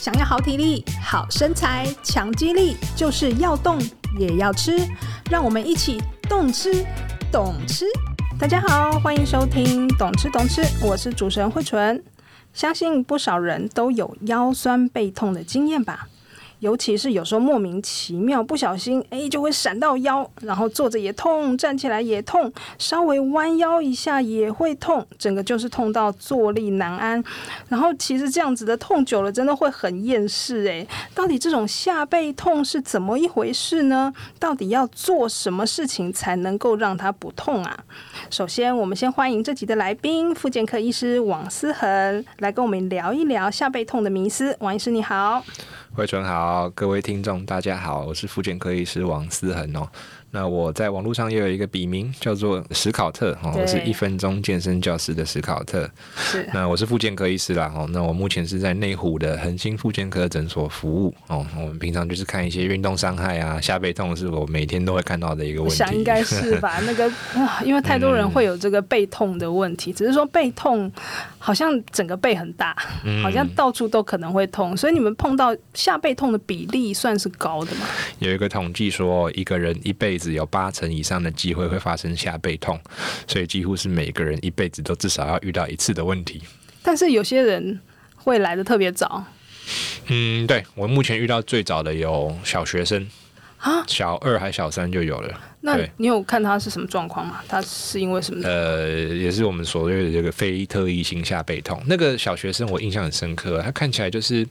想要好体力、好身材、强肌力，就是要动也要吃。让我们一起动吃、懂吃。大家好，欢迎收听《懂吃懂吃》，我是主持人慧纯。相信不少人都有腰酸背痛的经验吧。尤其是有时候莫名其妙不小心，哎，就会闪到腰，然后坐着也痛，站起来也痛，稍微弯腰一下也会痛，整个就是痛到坐立难安。然后其实这样子的痛久了，真的会很厌世哎。到底这种下背痛是怎么一回事呢？到底要做什么事情才能够让它不痛啊？首先，我们先欢迎这集的来宾，复健科医师王思恒，来跟我们聊一聊下背痛的迷思。王医师你好。慧纯好，各位听众大家好，我是复健科医师王思恒哦。那我在网络上也有一个笔名，叫做史考特哦，我是一分钟健身教师的史考特。是。那我是复健科医师啦哦。那我目前是在内湖的恒星复健科诊所服务哦。我们平常就是看一些运动伤害啊，下背痛是我每天都会看到的一个问题。想应该是吧？那个啊，因为太多人会有这个背痛的问题，嗯、只是说背痛好像整个背很大，好像到处都可能会痛，所以你们碰到下背痛的比例算是高的吗？有一个统计说，一个人一辈子。只有八成以上的机会会发生下背痛，所以几乎是每个人一辈子都至少要遇到一次的问题。但是有些人会来的特别早。嗯，对，我目前遇到最早的有小学生啊，小二还小三就有了。那你有看他是什么状况吗？他是因为什么？呃，也是我们所谓的这个非特异性下背痛。那个小学生我印象很深刻，他看起来就是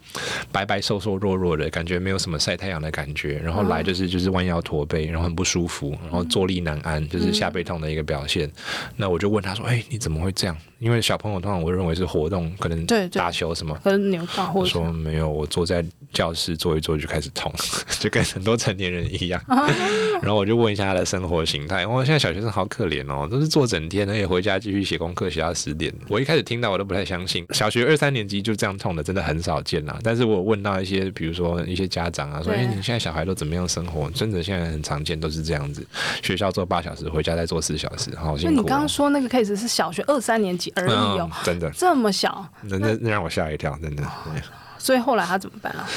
白白瘦瘦弱弱的，感觉没有什么晒太阳的感觉，然后来就是就是弯腰驼背，然后很不舒服，然后坐立难安，就是下背痛的一个表现。嗯、那我就问他说：“哎、欸，你怎么会这样？”因为小朋友通常我认为是活动，可能打球什么，可能扭到或者说没有，我坐在教室坐一坐就开始痛，就跟很多成年人一样。啊、然后我就问一下他的生活形态，哇，现在小学生好可怜哦，都是坐整天，而且回家继续写功课写到十点。我一开始听到我都不太相信，小学二三年级就这样痛的，真的很少见啦。但是我问到一些，比如说一些家长啊，说，哎，你现在小孩都怎么样生活？真的现在很常见，都是这样子，学校做八小时，回家再做四小时，好辛苦。那你刚刚说那个 case 是小学二三年级而已哦。嗯真的这么小，那那那让我吓一跳，真的。所以后来他怎么办啊？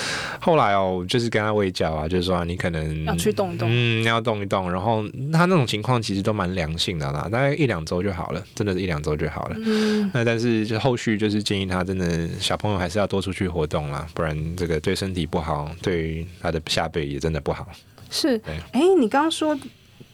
后来哦，就是跟他喂教啊，就是说你可能要去动一动，嗯，要动一动。然后他那种情况其实都蛮良性的啦，大概一两周就好了，真的是一两周就好了。嗯，那但是就后续就是建议他真的小朋友还是要多出去活动啦，不然这个对身体不好，对于他的下背也真的不好。是，哎，你刚刚说。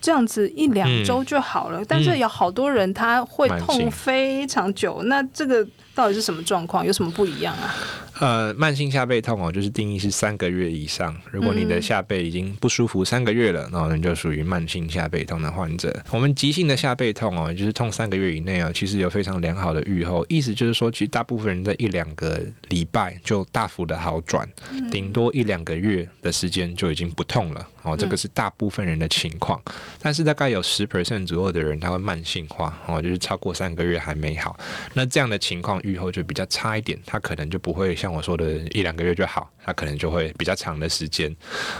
这样子一两周就好了，嗯，但是有好多人他会痛非常久，嗯，那这个到底是什么状况？有什么不一样啊？呃，慢性下背痛哦，就是定义是三个月以上。如果你的下背已经不舒服三个月了，那、嗯、你就属于慢性下背痛的患者。我们急性的下背痛哦，就是痛三个月以内啊，其实有非常良好的预后。意思就是说，其实大部分人在一两个礼拜就大幅的好转，顶多一两个月的时间就已经不痛了。哦，这个是大部分人的情况。但是大概有十 percent 左右的人，他会慢性化哦，就是超过三个月还没好。那这样的情况愈后就比较差一点，他可能就不会像。我说的一两个月就好，他可能就会比较长的时间。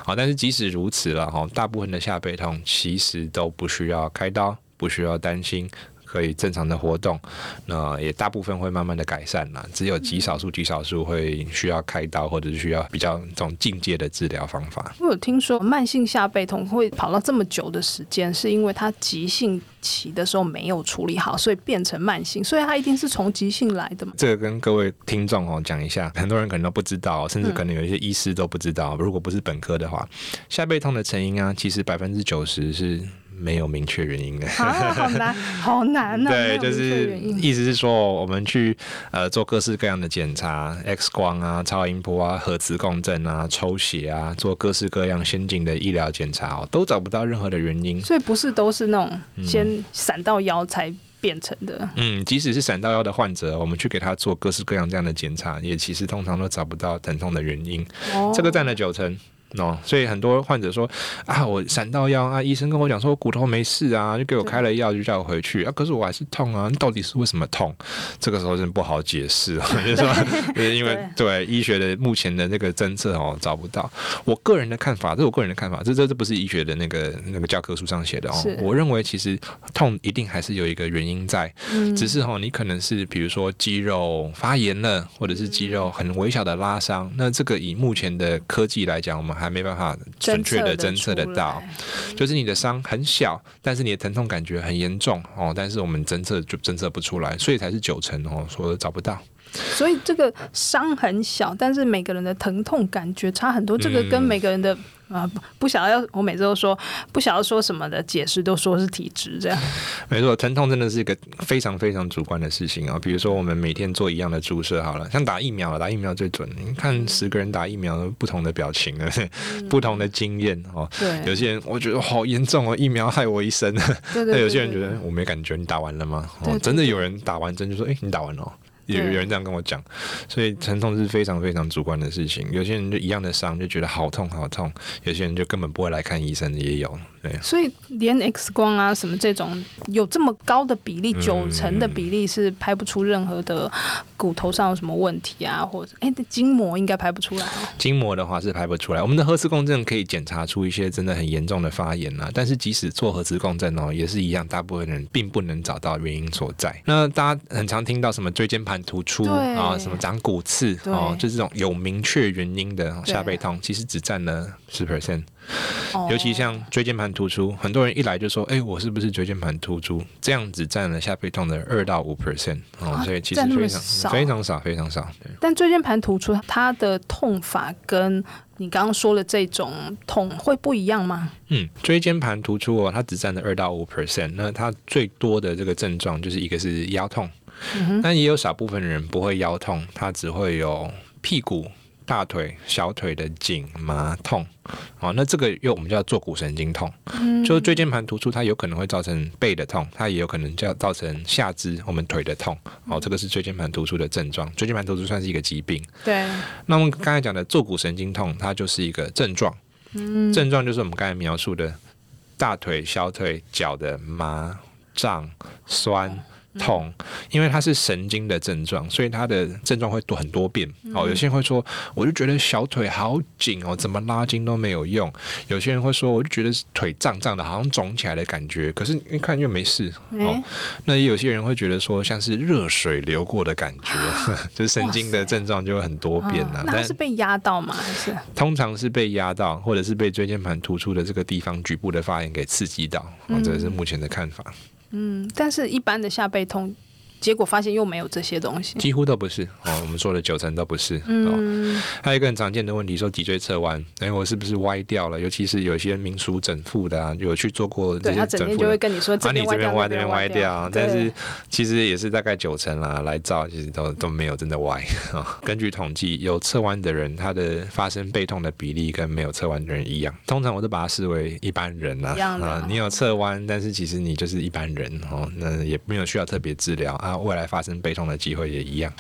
好，但是即使如此了哈，大部分的下背痛其实都不需要开刀，不需要担心。可以正常的活动，那也大部分会慢慢的改善啦。只有极少数、极少数会需要开刀，或者是需要比较这种进阶的治疗方法。我有听说慢性下背痛会跑到这么久的时间，是因为它急性期的时候没有处理好，所以变成慢性，所以它一定是从急性来的嘛。这个跟各位听众哦讲一下，很多人可能都不知道，甚至可能有一些医师都不知道。如果不是本科的话，下背痛的成因啊，其实百分之九十是。没有明确原因的，啊，好难，好难啊！对，就是意思是说，我们去呃做各式各样的检查，X 光啊、超音波啊、核磁共振啊、抽血啊，做各式各样先进的医疗检查哦，都找不到任何的原因。所以不是都是那种先闪到腰才变成的。嗯，即使是闪到腰的患者，我们去给他做各式各样这样的检查，也其实通常都找不到疼痛的原因。哦，这个占了九成。哦，所以很多患者说啊，我闪到腰啊，医生跟我讲说我骨头没事啊，就给我开了药，就叫我回去啊，可是我还是痛啊，到底是为什么痛？这个时候真不好解释啊，就是说，就是因为对，对医学的目前的那个侦测哦找不到。我个人的看法，这是我个人的看法，这这这不是医学的那个那个教科书上写的哦。我认为其实痛一定还是有一个原因在，嗯、只是哈、哦，你可能是比如说肌肉发炎了，或者是肌肉很微小的拉伤，那这个以目前的科技来讲，我们还没办法准确的侦测得到，就是你的伤很小，但是你的疼痛感觉很严重哦，但是我们侦测就侦测不出来，所以才是九成哦，说找不到。所以这个伤很小，但是每个人的疼痛感觉差很多，这个跟每个人的。啊，不不晓得要，我每次都说不想要说什么的解释，都说是体质这样。没错，疼痛真的是一个非常非常主观的事情啊。比如说，我们每天做一样的注射好了，像打疫苗，打疫苗最准。你看十个人打疫苗，不同的表情啊，嗯、不同的经验哦。对，有些人我觉得好严重哦，疫苗害我一生。对对，对，对，对。有些人觉得我没感觉，你打完了吗？对，真的有人打完针就说，哎，你打完了。有有人这样跟我讲，所以疼痛是非常非常主观的事情。有些人就一样的伤就觉得好痛好痛，有些人就根本不会来看医生的也有。对，所以连 X 光啊什么这种有这么高的比例，九成的比例是拍不出任何的骨头上有什么问题啊，或者哎，筋膜应该拍不出来。筋膜的话是拍不出来。我们的核磁共振可以检查出一些真的很严重的发炎啊，但是即使做核磁共振哦，也是一样，大部分人并不能找到原因所在。那大家很常听到什么椎间盘突出啊，什么长骨刺哦，就这种有明确原因的下背痛，其实只占了十 percent。尤其像椎间盘突出，很多人一来就说：“哎、欸，我是不是椎间盘突出？”这样子占了下背痛的二到五 percent 哦，所以其实非常非常少，非常少。对。但椎间盘突出它的痛法跟你刚刚说的这种痛会不一样吗？嗯，椎间盘突出哦，它只占了二到五 percent，那它最多的这个症状就是一个是腰痛，嗯、但也有少部分人不会腰痛，它只会有屁股。大腿、小腿的紧麻痛，哦，那这个又我们叫坐骨神经痛，嗯、就是椎间盘突出，它有可能会造成背的痛，它也有可能叫造成下肢我们腿的痛，哦，这个是椎间盘突出的症状。椎间盘突出算是一个疾病，对。那我们刚才讲的坐骨神经痛，它就是一个症状，嗯、症状就是我们刚才描述的大腿、小腿、脚的麻、胀、酸。痛，因为它是神经的症状，所以它的症状会多很多变。哦，有些人会说，我就觉得小腿好紧哦，怎么拉筋都没有用。有些人会说，我就觉得腿胀胀的，好像肿起来的感觉，可是一看又没事。哦，那也有些人会觉得说，像是热水流过的感觉，就是神经的症状就会很多变呢。那是被压到吗？还是通常是被压到，或者是被椎间盘突出的这个地方局部的发炎给刺激到。哦，这是目前的看法。嗯，嗯但是一般的下背痛。结果发现又没有这些东西，几乎都不是哦。我们说的九成都不是。嗯，还有一个很常见的问题，说脊椎侧弯，哎，我是不是歪掉了？尤其是有些民俗整复的啊，有去做过这些整复的，他整天就会跟你说，啊，你这边歪，这边歪掉。但是其实也是大概九成啦，来照其实都都没有真的歪。根据统计，有侧弯的人，他的发生背痛的比例跟没有侧弯的人一样。通常我都把它视为一般人啦。啊，你有侧弯，但是其实你就是一般人哦，那也没有需要特别治疗。啊，未来发生背痛的机会也一样。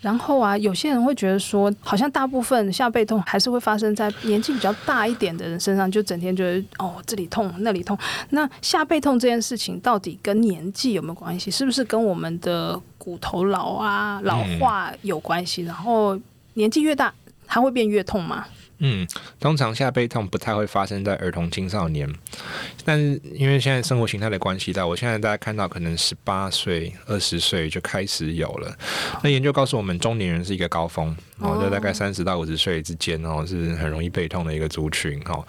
然后啊，有些人会觉得说，好像大部分下背痛还是会发生在年纪比较大一点的人身上，就整天觉得哦这里痛那里痛。那下背痛这件事情到底跟年纪有没有关系？是不是跟我们的骨头老啊老化有关系？然后年纪越大，它会变越痛吗？嗯，通常下背痛不太会发生在儿童青少年，但是因为现在生活形态的关系，到我现在大家看到可能十八岁、二十岁就开始有了。那研究告诉我们，中年人是一个高峰。哦，就大概三十到五十岁之间哦，是很容易背痛的一个族群哦。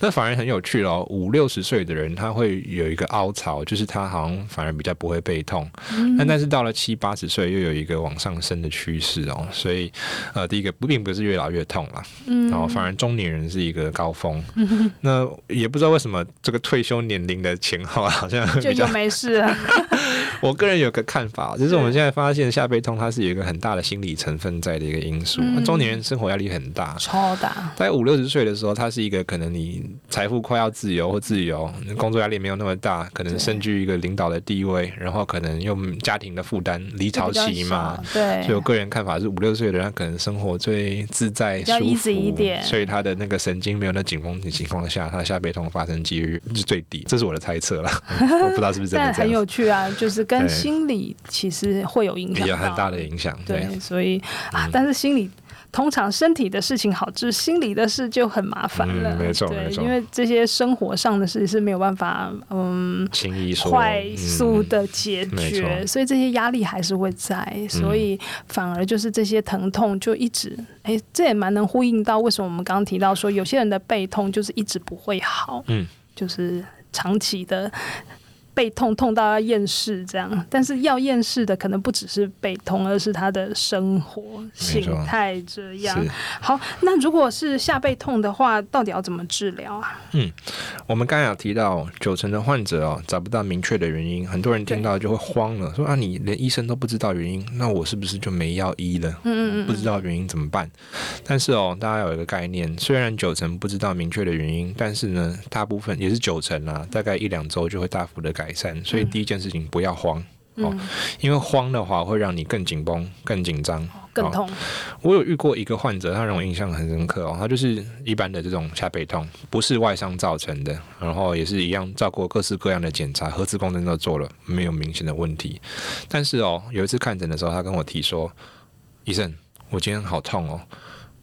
那反而很有趣哦，五六十岁的人他会有一个凹槽，就是他好像反而比较不会背痛。嗯。但但是到了七八十岁又有一个往上升的趋势哦，所以呃，第一个不并不是越老越痛啦，嗯，然后反而中年人是一个高峰。嗯。那也不知道为什么这个退休年龄的前后好像就就没事了。我个人有个看法，就是我们现在发现下背痛，它是有一个很大的心理成分在的一个因素。嗯、中年人生活压力很大，超大。在五六十岁的时候，他是一个可能你财富快要自由或自由，工作压力没有那么大，可能身居一个领导的地位，然后可能用家庭的负担离巢期嘛。对。所以我个人看法是，五六岁的人可能生活最自在、舒服一点，所以他的那个神经没有那紧绷的情况下，他的下背痛发生几率是最低。这是我的猜测了，我不知道是不是真的。但很有趣啊，就是跟心理其实会有影响，有很大的影响。对，对，所以啊，但是心理。通常身体的事情好治，心理的事就很麻烦了。嗯、没错，对，没错，因为这些生活上的事是没有办法，嗯，轻易快速的解决，嗯、所以这些压力还是会在，嗯、所以反而就是这些疼痛就一直，哎，这也蛮能呼应到为什么我们刚刚提到说，有些人的背痛就是一直不会好，嗯，就是长期的。背痛痛到要厌世这样，但是要厌世的可能不只是背痛，而是他的生活形态这样。好，那如果是下背痛的话，到底要怎么治疗啊？嗯，我们刚才有提到，九成的患者哦找不到明确的原因，很多人听到就会慌了，说啊，你连医生都不知道原因，那我是不是就没药医了？嗯嗯嗯，不知道原因怎么办？但是哦，大家有一个概念，虽然九成不知道明确的原因，但是呢，大部分也是九成啊，大概一两周就会大幅的改。改善，所以第一件事情不要慌、嗯、哦，因为慌的话会让你更紧绷、更紧张、更痛、哦。我有遇过一个患者，他让我印象很深刻哦，他就是一般的这种下背痛，不是外伤造成的，然后也是一样照过各式各样的检查，核磁共振都做了，没有明显的问题。但是哦，有一次看诊的时候，他跟我提说：“医生，我今天好痛哦，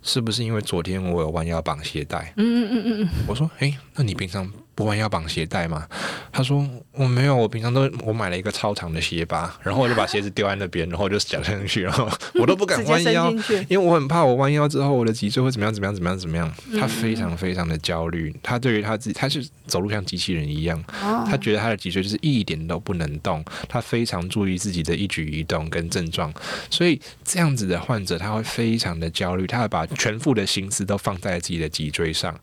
是不是因为昨天我有弯腰绑鞋带？”嗯嗯嗯嗯嗯，我说：“诶，那你平常？”不弯腰绑鞋带吗？他说我没有，我平常都我买了一个超长的鞋拔，然后我就把鞋子丢在那边，然后就夹上去，然后 我都不敢弯腰，因为我很怕我弯腰之后我的脊椎会怎么样怎么样怎么样怎么样。他非常非常的焦虑，他对于他自己，他是走路像机器人一样，他觉得他的脊椎就是一点都不能动，他非常注意自己的一举一动跟症状，所以这样子的患者他会非常的焦虑，他会把全副的心思都放在自己的脊椎上，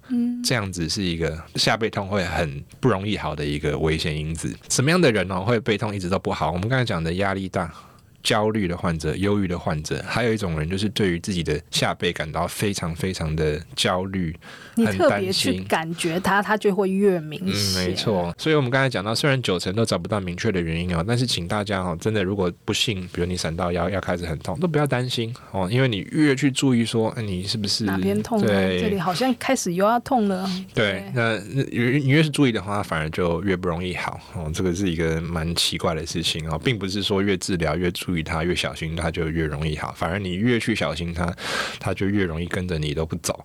这样子是一个下背痛会。会很不容易好的一个危险因子。什么样的人呢、哦、会背痛一直都不好？我们刚才讲的压力大。焦虑的患者、忧郁的患者，还有一种人就是对于自己的下背感到非常非常的焦虑，你特别去感觉它，它就会越明显。嗯，没错。所以我们刚才讲到，虽然九成都找不到明确的原因哦，但是请大家哦，真的如果不幸，比如你闪到腰，要开始很痛，都不要担心哦，因为你越去注意说，哎，你是不是哪边痛？对，这里好像开始又要痛了。对，对那越你越是注意的话，反而就越不容易好哦。这个是一个蛮奇怪的事情哦，并不是说越治疗越注意它越小心，它就越容易好。反而你越去小心它，它就越容易跟着你都不走。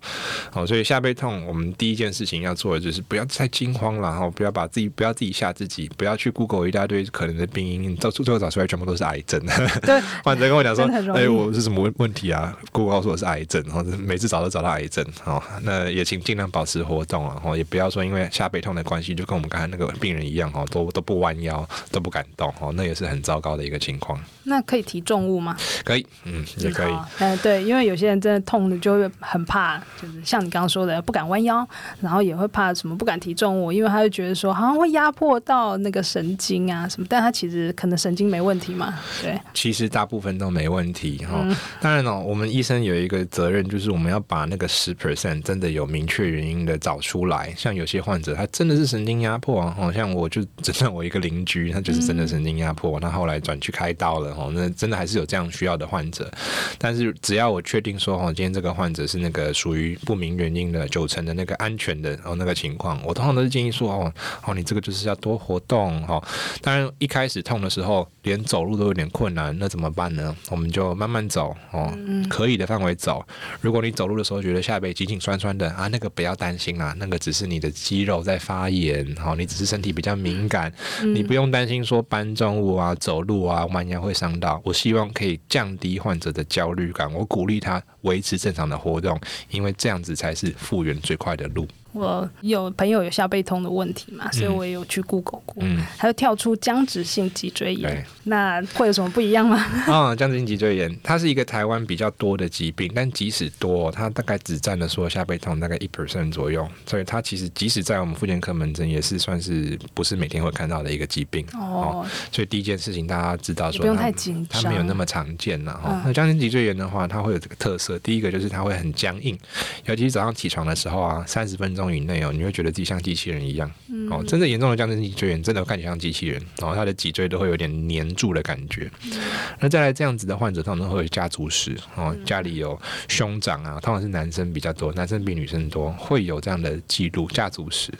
好，所以下背痛，我们第一件事情要做的就是不要太惊慌了，然后不要把自己不要自己吓自己，不要去 Google 一大堆可能的病因，到最后找出来全部都是癌症。对，患者跟我讲说：“哎、欸，我是什么问题啊？”Google 告诉我是癌症，然后每次找都找到癌症。好，那也请尽量保持活动啊，然后也不要说因为下背痛的关系，就跟我们刚才那个病人一样哦，都都不弯腰，都不敢动哦，那也是很糟糕的一个情况。那可以提重物吗？可以，嗯，也可以。嗯，对，因为有些人真的痛的就会很怕，就是像你刚刚说的，不敢弯腰，然后也会怕什么不敢提重物，因为他就觉得说好像会压迫到那个神经啊什么，但他其实可能神经没问题嘛，对。其实大部分都没问题哈。嗯、当然了，我们医生有一个责任，就是我们要把那个十 percent 真的有明确原因的找出来。像有些患者他真的是神经压迫啊，好像我就 诊断我一个邻居，他就是真的神经压迫，他、嗯、后来转去开刀了。哦，那真的还是有这样需要的患者，但是只要我确定说，哦，今天这个患者是那个属于不明原因的九成的那个安全的哦那个情况，我通常都是建议说，哦，哦，你这个就是要多活动，哈、哦。当然一开始痛的时候，连走路都有点困难，那怎么办呢？我们就慢慢走，哦，可以的范围走。如果你走路的时候觉得下背紧紧酸酸的啊，那个不要担心啊，那个只是你的肌肉在发炎，哦，你只是身体比较敏感，你不用担心说搬重物啊、走路啊、弯腰会伤。到，我希望可以降低患者的焦虑感。我鼓励他维持正常的活动，因为这样子才是复原最快的路。我有朋友有下背痛的问题嘛，所以我也有去 Google 过，嗯，还有跳出僵直性脊椎炎，那会有什么不一样吗？啊，僵直性脊椎炎，它是一个台湾比较多的疾病，但即使多，它大概只占了说下背痛大概一 percent 左右，所以它其实即使在我们妇健科门诊也是算是不是每天会看到的一个疾病哦。所以第一件事情大家知道说不用太紧张，它没有那么常见了哈。嗯、那僵直性脊椎炎的话，它会有这个特色，第一个就是它会很僵硬，尤其是早上起床的时候啊，三十分钟以内哦，你会觉得自己像机器人一样。哦，真正严重的僵直性脊椎炎真的看起来像机器人，然后他的脊椎都会有点黏住的感觉。嗯、那再来这样子的患者，通常会有家族史哦，家里有兄长啊，通常是男生比较多，男生比女生多，会有这样的记录家族史。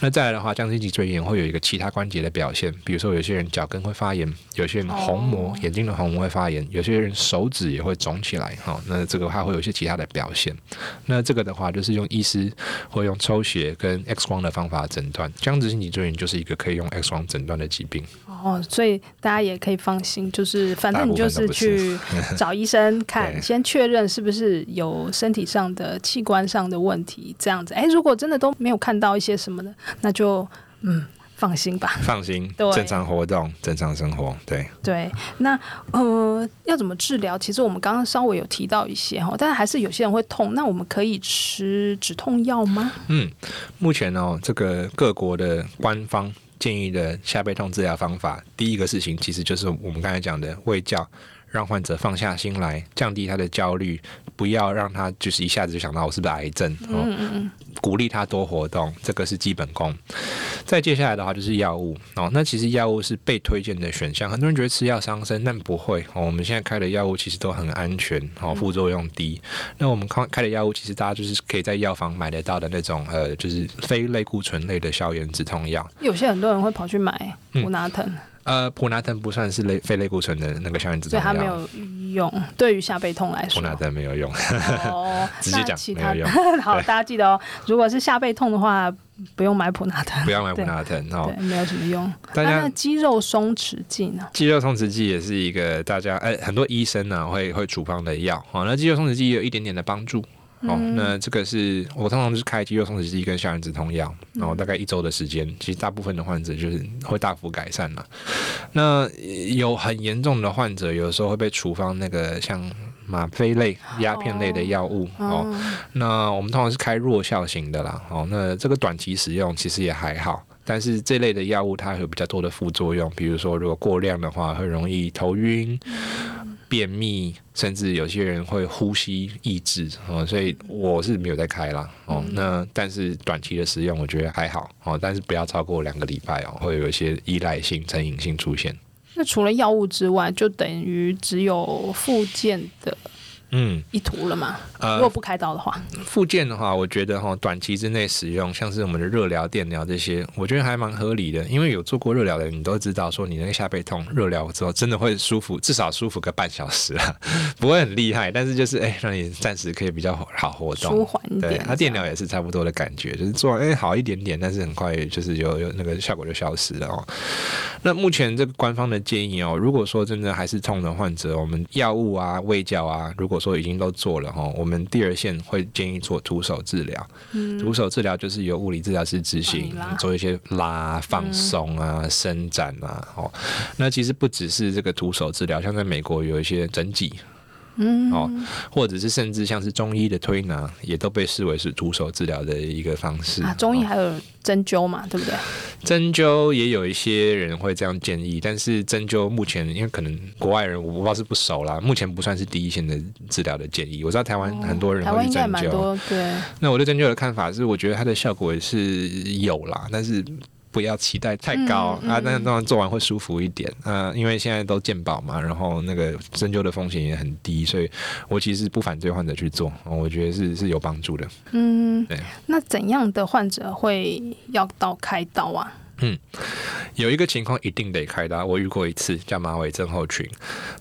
那再来的话，僵直性脊椎炎会有一个其他关节的表现，比如说有些人脚跟会发炎，有些人虹膜、眼睛的虹膜会发炎，有些人手指也会肿起来。哈，那这个话会有一些其他的表现。那这个的话，就是用医师会用抽血跟 X 光的方法诊断。僵直性脊椎炎就是一个可以用 X 光诊断的疾病哦，所以大家也可以放心，就是反正你就是去 找医生看，先确认是不是有身体上的器官上的问题，这样子。哎，如果真的都没有看到一些什么的，那就嗯。放心吧，放心，对正常活动，正常生活，对对。那呃，要怎么治疗？其实我们刚刚稍微有提到一些哈，但是还是有些人会痛。那我们可以吃止痛药吗？嗯，目前哦，这个各国的官方建议的下背痛治疗方法，第一个事情其实就是我们刚才讲的胃教。让患者放下心来，降低他的焦虑，不要让他就是一下子就想到我是不是癌症。哦、嗯嗯嗯，鼓励他多活动，这个是基本功。再接下来的话就是药物哦，那其实药物是被推荐的选项。很多人觉得吃药伤身，但不会哦。我们现在开的药物其实都很安全哦，副作用低。嗯、那我们开开的药物其实大家就是可以在药房买得到的那种呃，就是非类固醇类的消炎止痛药。有些很多人会跑去买普拿疼。嗯呃，普拿疼不算是类非类固醇的那个消炎止痛药，它没有用。对于下背痛来说，普拿疼没有用。哦，直接讲没有用。好，大家记得哦，如果是下背痛的话，不用买普拿疼，不要买普拿疼哦，对，没有什么用。大家那肌肉松弛剂呢？肌肉松弛剂也是一个大家哎，很多医生呢会会处方的药。好，那肌肉松弛剂也有一点点的帮助。哦，那这个是我通常就是开肌肉松弛剂跟消炎止痛药，然后大概一周的时间，其实大部分的患者就是会大幅改善了。那有很严重的患者，有时候会被处方那个像吗啡类、鸦片类的药物哦。那我们通常是开弱效型的啦。哦，那这个短期使用其实也还好，但是这类的药物它有比较多的副作用，比如说如果过量的话，会容易头晕。便秘，甚至有些人会呼吸抑制哦，所以我是没有在开啦哦。嗯、那但是短期的使用，我觉得还好哦，但是不要超过两个礼拜哦，会有一些依赖性、成瘾性出现。那除了药物之外，就等于只有附件的。嗯，一图了嘛？呃，如果不开刀的话，附件的话，我觉得哈，短期之内使用，像是我们的热疗、电疗这些，我觉得还蛮合理的。因为有做过热疗的人，你都知道，说你那个下背痛，热疗之后真的会舒服，至少舒服个半小时啊，不会很厉害，但是就是哎、欸，让你暂时可以比较好活动，舒缓一点。对，它电疗也是差不多的感觉，就是做哎、欸、好一点点，但是很快就是有有那个效果就消失了哦。那目前这个官方的建议哦，如果说真的还是痛的患者，我们药物啊、胃教啊，如果说已经都做了哈，我们第二线会建议做徒手治疗。嗯，徒手治疗就是由物理治疗师执行，做一些拉、放松啊、嗯、伸展啊。哦，那其实不只是这个徒手治疗，像在美国有一些整脊。嗯，哦，或者是甚至像是中医的推拿，也都被视为是徒手治疗的一个方式啊。中医还有针灸嘛，哦、对不对？针灸也有一些人会这样建议，但是针灸目前因为可能国外人我不知道是不熟啦，目前不算是第一线的治疗的建议。我知道台湾很多人会去针灸，哦、台湾蛮多，对。那我对针灸的看法是，我觉得它的效果也是有啦，但是。不要期待太高、嗯嗯、啊！但是当然做完会舒服一点啊，因为现在都健保嘛，然后那个针灸的风险也很低，所以我其实不反对患者去做，我觉得是是有帮助的。嗯，对。那怎样的患者会要到开刀啊？嗯，有一个情况一定得开刀，我遇过一次，叫马尾症候群。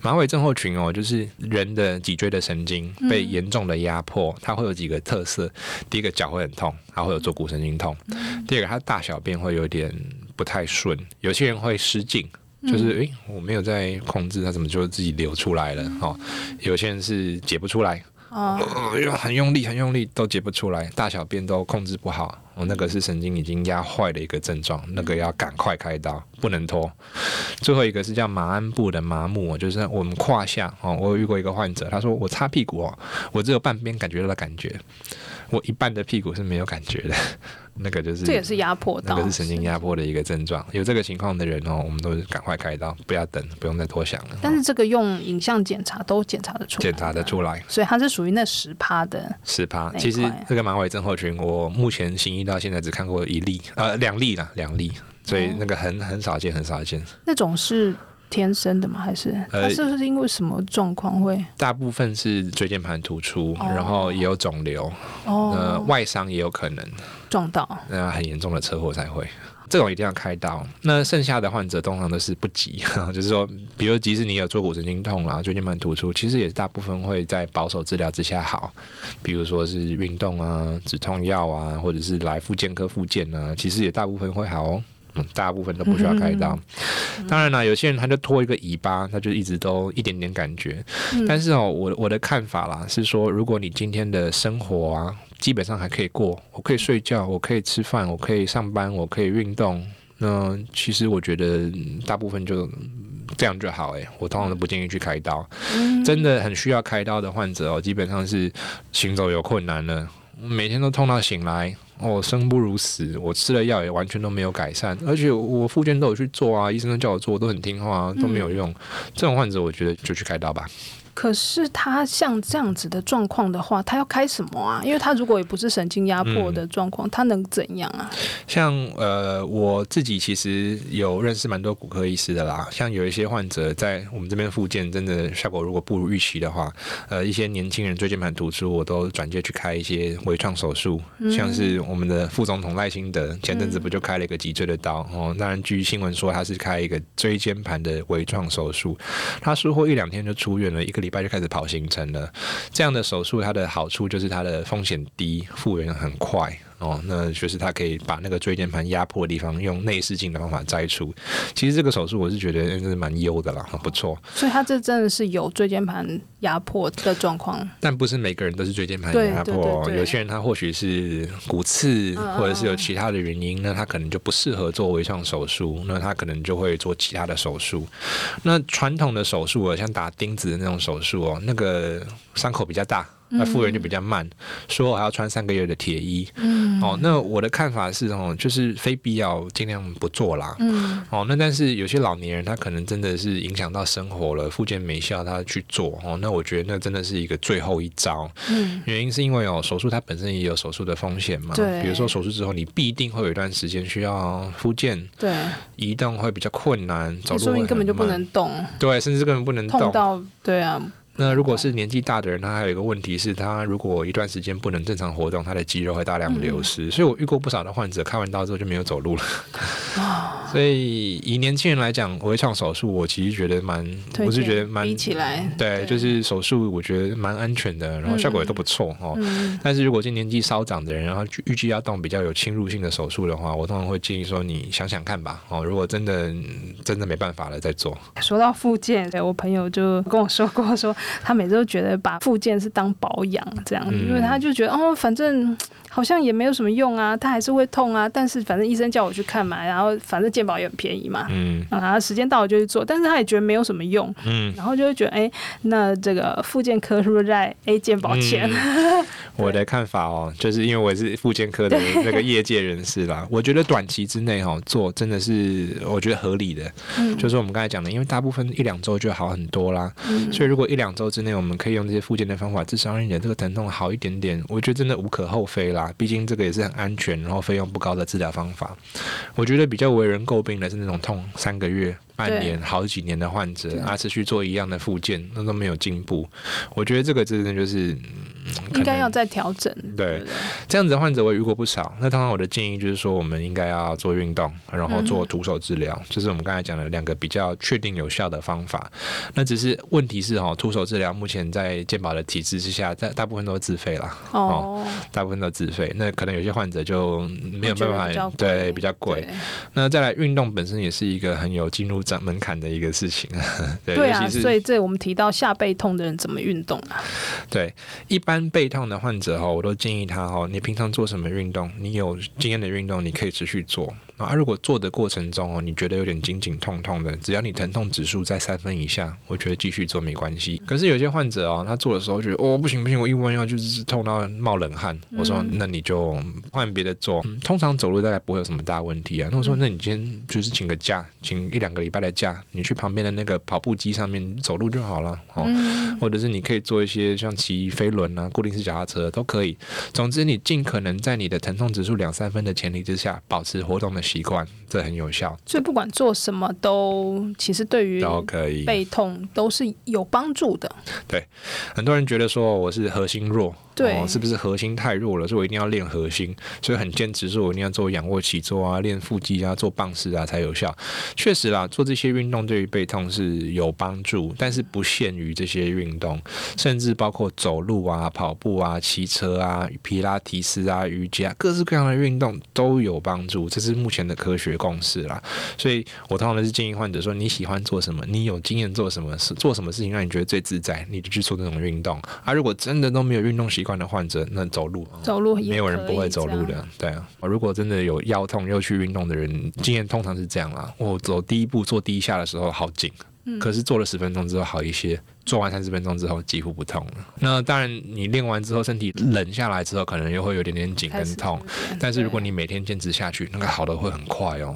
马尾症候群哦，就是人的脊椎的神经被严重的压迫，嗯、它会有几个特色。第一个脚会很痛，它会有坐骨神经痛。嗯、第二个，它大小便会有点不太顺，有些人会失禁，就是诶，我没有在控制，它怎么就自己流出来了？哦，有些人是解不出来。哦，呃，很用力，很用力都解不出来，大小便都控制不好。我那个是神经已经压坏的一个症状，那个要赶快开刀，不能拖。最后一个是叫马鞍部的麻木，就是我们胯下哦，我遇过一个患者，他说我擦屁股哦，我只有半边感觉到的感觉，我一半的屁股是没有感觉的。那个就是，这也是压迫到，那个是神经压迫的一个症状。有这个情况的人哦，我们都是赶快开刀，不要等，不用再多想了。但是这个用影像检查都检查得出来，检查得出来，所以它是属于那十趴的十趴。其实这个马尾症候群，我目前行医到现在只看过一例，呃，两例啦，两例，所以那个很很少见，很少见。那种是。天生的吗？还是它是不是因为什么状况会？大部分是椎间盘突出，哦、然后也有肿瘤，哦、呃，外伤也有可能撞到，那很严重的车祸才会，这种一定要开刀。那剩下的患者通常都是不急，就是说，比如即使你有坐骨神经痛啊，椎间盘突出，其实也大部分会在保守治疗之下好，比如说是运动啊、止痛药啊，或者是来复健科复健啊，其实也大部分会好哦。大部分都不需要开刀，嗯、当然了，有些人他就拖一个尾巴，他就一直都一点点感觉。嗯、但是哦，我我的看法啦是说，如果你今天的生活啊，基本上还可以过，我可以睡觉，我可以吃饭，我可以上班，我可以运动，那其实我觉得大部分就这样就好。诶，我通常都不建议去开刀。嗯、真的很需要开刀的患者哦，基本上是行走有困难了，每天都痛到醒来。哦，生不如死，我吃了药也完全都没有改善，而且我复健都有去做啊，医生都叫我做，我都很听话，都没有用。嗯、这种患者，我觉得就去开刀吧。可是他像这样子的状况的话，他要开什么啊？因为他如果也不是神经压迫的状况，嗯、他能怎样啊？像呃，我自己其实有认识蛮多骨科医师的啦。像有一些患者在我们这边复健，真的效果如果不如预期的话，呃，一些年轻人椎间盘突出，我都转介去开一些微创手术。嗯、像是我们的副总统赖清德前阵子不就开了一个脊椎的刀？哦，当然据新闻说他是开一个椎间盘的微创手术，他术后一两天就出院了，一个礼拜就开始跑行程了。这样的手术，它的好处就是它的风险低，复原很快。哦，那就是他可以把那个椎间盘压迫的地方用内视镜的方法摘除。其实这个手术我是觉得真是蛮优的啦，很不错。所以他这真的是有椎间盘压迫的状况，但不是每个人都是椎间盘压迫。有些人他或许是骨刺，或者是有其他的原因，那他可能就不适合做微创手术，那他可能就会做其他的手术。那传统的手术啊，像打钉子的那种手术哦，那个伤口比较大。那复原就比较慢，说我还要穿三个月的铁衣。嗯，哦，那我的看法是哦，就是非必要尽量不做啦。嗯，哦，那但是有些老年人他可能真的是影响到生活了，复健没效，他去做哦，那我觉得那真的是一个最后一招。嗯，原因是因为哦，手术它本身也有手术的风险嘛。对。比如说手术之后，你必定会有一段时间需要复健。对。移动会比较困难，走路会很慢。你根本就不能动。对，甚至根本不能动。到对啊。那如果是年纪大的人，他还有一个问题是，他如果一段时间不能正常活动，他的肌肉会大量流失。嗯、所以我遇过不少的患者，开完刀之后就没有走路了。哦、所以以年轻人来讲，微创手术，我其实觉得蛮，我是觉得蛮比起来，对，对就是手术，我觉得蛮安全的，然后效果也都不错哦。嗯、但是如果是年纪稍长的人，然后预计要动比较有侵入性的手术的话，我通常会建议说，你想想看吧。哦，如果真的真的没办法了，再做。说到复健，我朋友就跟我说过说。他每次都觉得把复健是当保养这样，因为他就觉得哦，反正好像也没有什么用啊，他还是会痛啊，但是反正医生叫我去看嘛，然后反正健保也很便宜嘛，嗯，然后时间到了就去做，但是他也觉得没有什么用，嗯，然后就会觉得哎，那这个复健科是不是在 A 健保前？嗯、我的看法哦，就是因为我是复健科的那个业界人士啦，我觉得短期之内哈做真的是我觉得合理的，嗯，就是我们刚才讲的，因为大部分一两周就好很多啦，嗯，所以如果一两周之内我们可以用这些复健的方法，至少让你的这个疼痛好一点点，我觉得真的无可厚非啦。毕竟这个也是很安全，然后费用不高的治疗方法。我觉得比较为人诟病的是那种痛三个月。半年、好几年的患者，啊，持续做一样的复健，那都没有进步。我觉得这个真的就是应该要再调整。对，这样子的患者我也遇过不少。那当然，我的建议就是说，我们应该要做运动，然后做徒手治疗，就是我们刚才讲的两个比较确定有效的方法。那只是问题是哈，徒手治疗目前在健保的体制之下，大大部分都是自费啦。哦，大部分都自费。那可能有些患者就没有办法，对，比较贵。那再来运动本身也是一个很有进入。门门槛的一个事情。对，对啊，所以这我们提到下背痛的人怎么运动啊？对，一般背痛的患者哈，我都建议他哈，你平常做什么运动？你有经验的运动，你可以持续做。啊，如果做的过程中哦，你觉得有点紧紧痛痛的，只要你疼痛指数在三分以下，我觉得继续做没关系。可是有些患者哦，他做的时候觉得哦不行不行，我一弯腰就是痛到冒冷汗。我说那你就换别的做，通常走路大概不会有什么大问题啊。那我说那你今天就是请个假，请一两个礼拜的假，你去旁边的那个跑步机上面走路就好了哦。或者是你可以做一些像骑飞轮啊、固定式脚踏车都可以。总之你尽可能在你的疼痛指数两三分的前提之下，保持活动的。习惯，这很有效。所以不管做什么都，其实对于都可以背痛都是有帮助的。对，很多人觉得说我是核心弱。对、哦，是不是核心太弱了？所以我一定要练核心，所以很坚持说，我一定要做仰卧起坐啊，练腹肌啊，做棒式啊才有效。确实啦，做这些运动对于背痛是有帮助，但是不限于这些运动，甚至包括走路啊、跑步啊、骑车啊、皮拉提斯啊、瑜伽，各式各样的运动都有帮助。这是目前的科学共识啦。所以我通常都是建议患者说，你喜欢做什么，你有经验做什么事，做什么事情让你觉得最自在，你就去做这种运动。啊，如果真的都没有运动习惯，惯的患者，那走路，走路没有人不会走路的，对啊。如果真的有腰痛又去运动的人，经验通常是这样啦。我走第一步做第一下的时候好紧，嗯，可是做了十分钟之后好一些，做完三十分钟之后几乎不痛了。那当然，你练完之后身体冷下来之后，可能又会有点点紧跟痛。但是如果你每天坚持下去，那个好的会很快哦。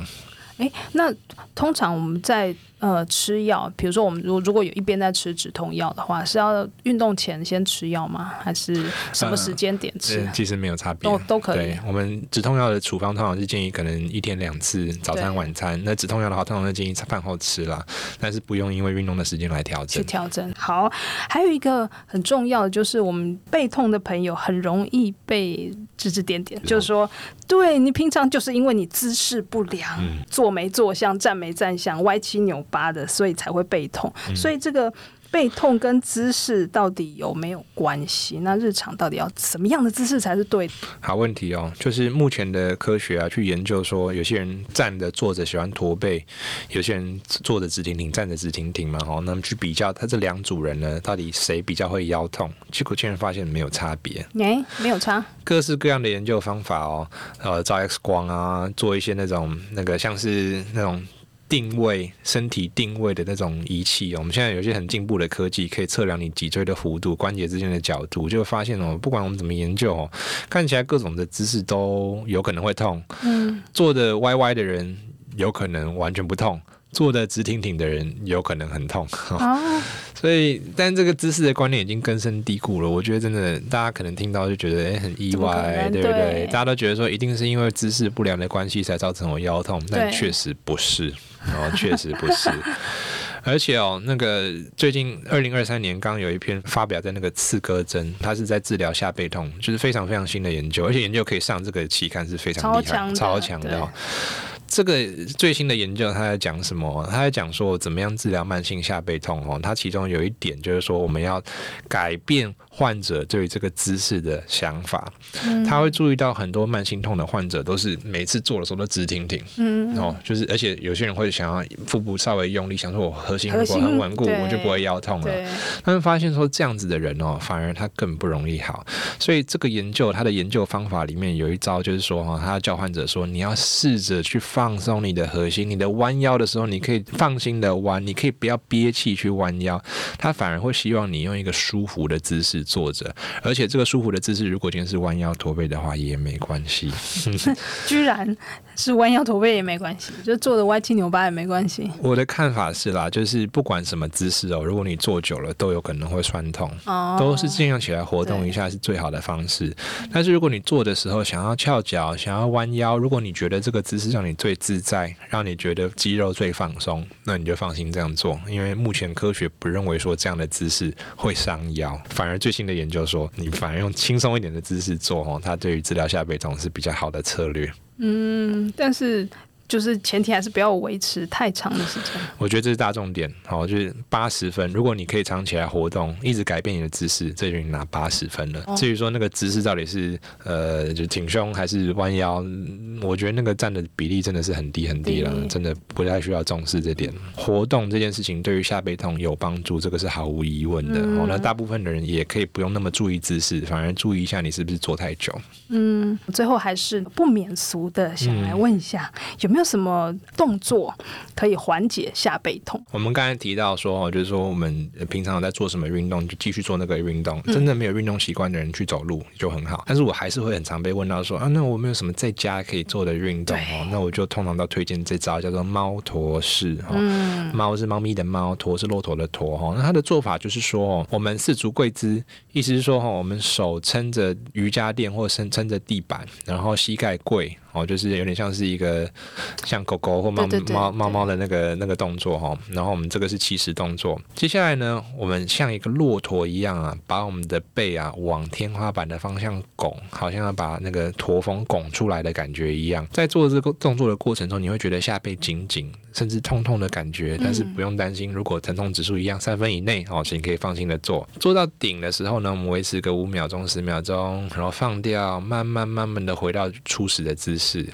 诶，那通常我们在。呃，吃药，比如说我们如如果有一边在吃止痛药的话，是要运动前先吃药吗？还是什么时间点吃？呃、其实没有差别，都都可以。对，我们止痛药的处方通常是建议可能一天两次，早餐晚餐。那止痛药的话，通常是建议饭后吃啦，但是不用因为运动的时间来调整。去调整。好，还有一个很重要的就是，我们背痛的朋友很容易被指指点点，就是说，对你平常就是因为你姿势不良，嗯、坐没坐相，站没站相，歪七扭八的，所以才会背痛。嗯、所以这个背痛跟姿势到底有没有关系？那日常到底要什么样的姿势才是对的？好问题哦，就是目前的科学啊，去研究说，有些人站着坐着喜欢驼背，有些人坐着直挺挺，站着直挺挺嘛。哦，那么去比较他这两组人呢，到底谁比较会腰痛？结果竟然发现没有差别。哎，没有差。各式各样的研究方法哦，呃，照 X 光啊，做一些那种那个像是那种。定位身体定位的那种仪器，我们现在有些很进步的科技，可以测量你脊椎的弧度、关节之间的角度，就发现哦，不管我们怎么研究哦，看起来各种的姿势都有可能会痛。嗯，坐的歪歪的人有可能完全不痛，坐的直挺挺的人有可能很痛。哦，所以，但这个姿势的观念已经根深蒂固了。我觉得真的，大家可能听到就觉得哎、欸、很意外，对不对？对，大家都觉得说一定是因为姿势不良的关系才造成我腰痛，但确实不是。哦，确实不是，而且哦，那个最近二零二三年刚有一篇发表在那个《刺胳针》，它是在治疗下背痛，就是非常非常新的研究，而且研究可以上这个期刊是非常厉害，超强的哦。这个最新的研究，他在讲什么？他在讲说怎么样治疗慢性下背痛哦。他其中有一点就是说，我们要改变患者对于这个姿势的想法。嗯。他会注意到很多慢性痛的患者都是每次做的时候都直挺挺。嗯。哦，就是而且有些人会想要腹部稍微用力，想说我核心如果很稳固，我就不会腰痛了。他们发现说这样子的人哦，反而他更不容易好。所以这个研究，他的研究方法里面有一招，就是说哈，他要教患者说，你要试着去放。放松你的核心，你的弯腰的时候，你可以放心的弯，你可以不要憋气去弯腰，他反而会希望你用一个舒服的姿势坐着，而且这个舒服的姿势，如果今天是弯腰驼背的话也没关系。居然是弯腰驼背也没关系，就坐的歪七扭八也没关系。我的看法是啦，就是不管什么姿势哦，如果你坐久了都有可能会酸痛，哦，都是尽量起来活动一下是最好的方式。但是如果你坐的时候想要翘脚，想要弯腰，如果你觉得这个姿势让你最自在，让你觉得肌肉最放松，那你就放心这样做。因为目前科学不认为说这样的姿势会伤腰，反而最新的研究说，你反而用轻松一点的姿势做哦，它对于治疗下背痛是比较好的策略。嗯，但是就是前提还是不要维持太长的时间。我觉得这是大重点，好，就是八十分。如果你可以长期来活动，一直改变你的姿势，这就你拿八十分了。哦、至于说那个姿势到底是呃，就挺胸还是弯腰，我觉得那个占的比例真的是很低很低了，对真的不太需要重视这点。活动这件事情对于下背痛有帮助，这个是毫无疑问的。嗯、哦，那大部分的人也可以不用那么注意姿势，反而注意一下你是不是坐太久。嗯，最后还是不免俗的想来问一下，嗯、有没有什么动作可以缓解下背痛？我们刚才提到说，就是说我们平常在做什么运动，就继续做那个运动。真的没有运动习惯的人去走路就很好。但是我还是会很常被问到说啊，那我没有什么在家可以做的运动哦？那我就通常都推荐这招叫做猫驼式哈。嗯、猫是猫咪的猫，驼是骆驼的驼哈。那它的做法就是说哦，我们四足跪姿，意思是说哈，我们手撑着瑜伽垫或撑撑着地板，然后膝盖跪。哦，就是有点像是一个像狗狗或猫猫猫猫的那个那个动作哈。然后我们这个是起始动作。接下来呢，我们像一个骆驼一样啊，把我们的背啊往天花板的方向拱，好像要把那个驼峰拱出来的感觉一样。在做这个动作的过程中，你会觉得下背紧紧，甚至痛痛的感觉。但是不用担心，如果疼痛指数一样三分以内哦，请可以放心的做。做到顶的时候呢，我们维持个五秒钟、十秒钟，然后放掉，慢慢慢慢的回到初始的姿势。是，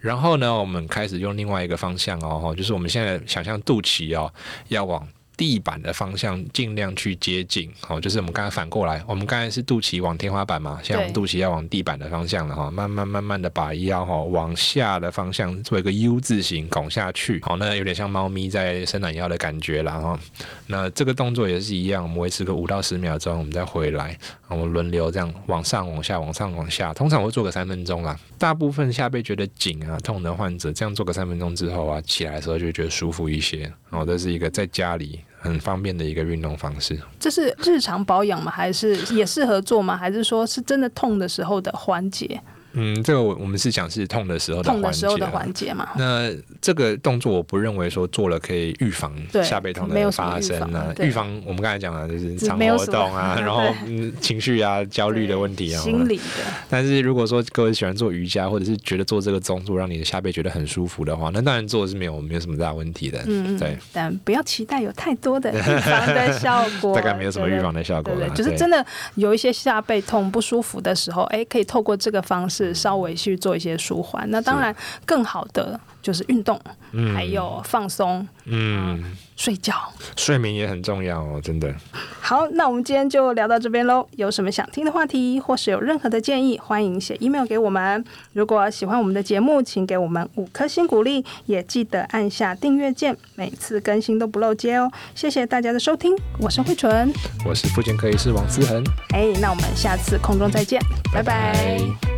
然后呢，我们开始用另外一个方向哦，就是我们现在想象肚脐哦，要往。地板的方向尽量去接近，好，就是我们刚才反过来，我们刚才是肚脐往天花板嘛，现在我们肚脐要往地板的方向了哈，慢慢慢慢的把腰哈往下的方向做一个 U 字形拱下去，好，那有点像猫咪在伸懒腰的感觉了哈。那这个动作也是一样，我们维持个五到十秒钟，我们再回来，我们轮流这样往上往下往上往下，通常我会做个三分钟啦。大部分下背觉得紧啊痛的患者，这样做个三分钟之后啊，起来的时候就觉得舒服一些。哦，这是一个在家里。很方便的一个运动方式。这是日常保养吗？还是也适合做吗？还是说是真的痛的时候的缓解？嗯，这个我我们是讲是痛的时候的环节，痛的时候的环节嘛。那这个动作我不认为说做了可以预防下背痛的发生啊。预防我们刚才讲的就是常活动啊，然后嗯情绪啊、焦虑的问题啊。心理的。但是如果说各位喜欢做瑜伽，或者是觉得做这个动作让你的下背觉得很舒服的话，那当然做是没有没有什么大问题的。嗯，对。但不要期待有太多的 预防的效果。大概没有什么预防的效果。对，就是真的有一些下背痛不舒服的时候，哎，可以透过这个方式。稍微去做一些舒缓，那当然更好的就是运动，嗯还有放松，嗯，睡觉，睡眠也很重要哦，真的。好，那我们今天就聊到这边喽。有什么想听的话题，或是有任何的建议，欢迎写 email 给我们。如果喜欢我们的节目，请给我们五颗星鼓励，也记得按下订阅键，每次更新都不漏接哦。谢谢大家的收听，我是慧纯，我是复健科医师王思恒。哎，那我们下次空中再见，拜拜。拜拜。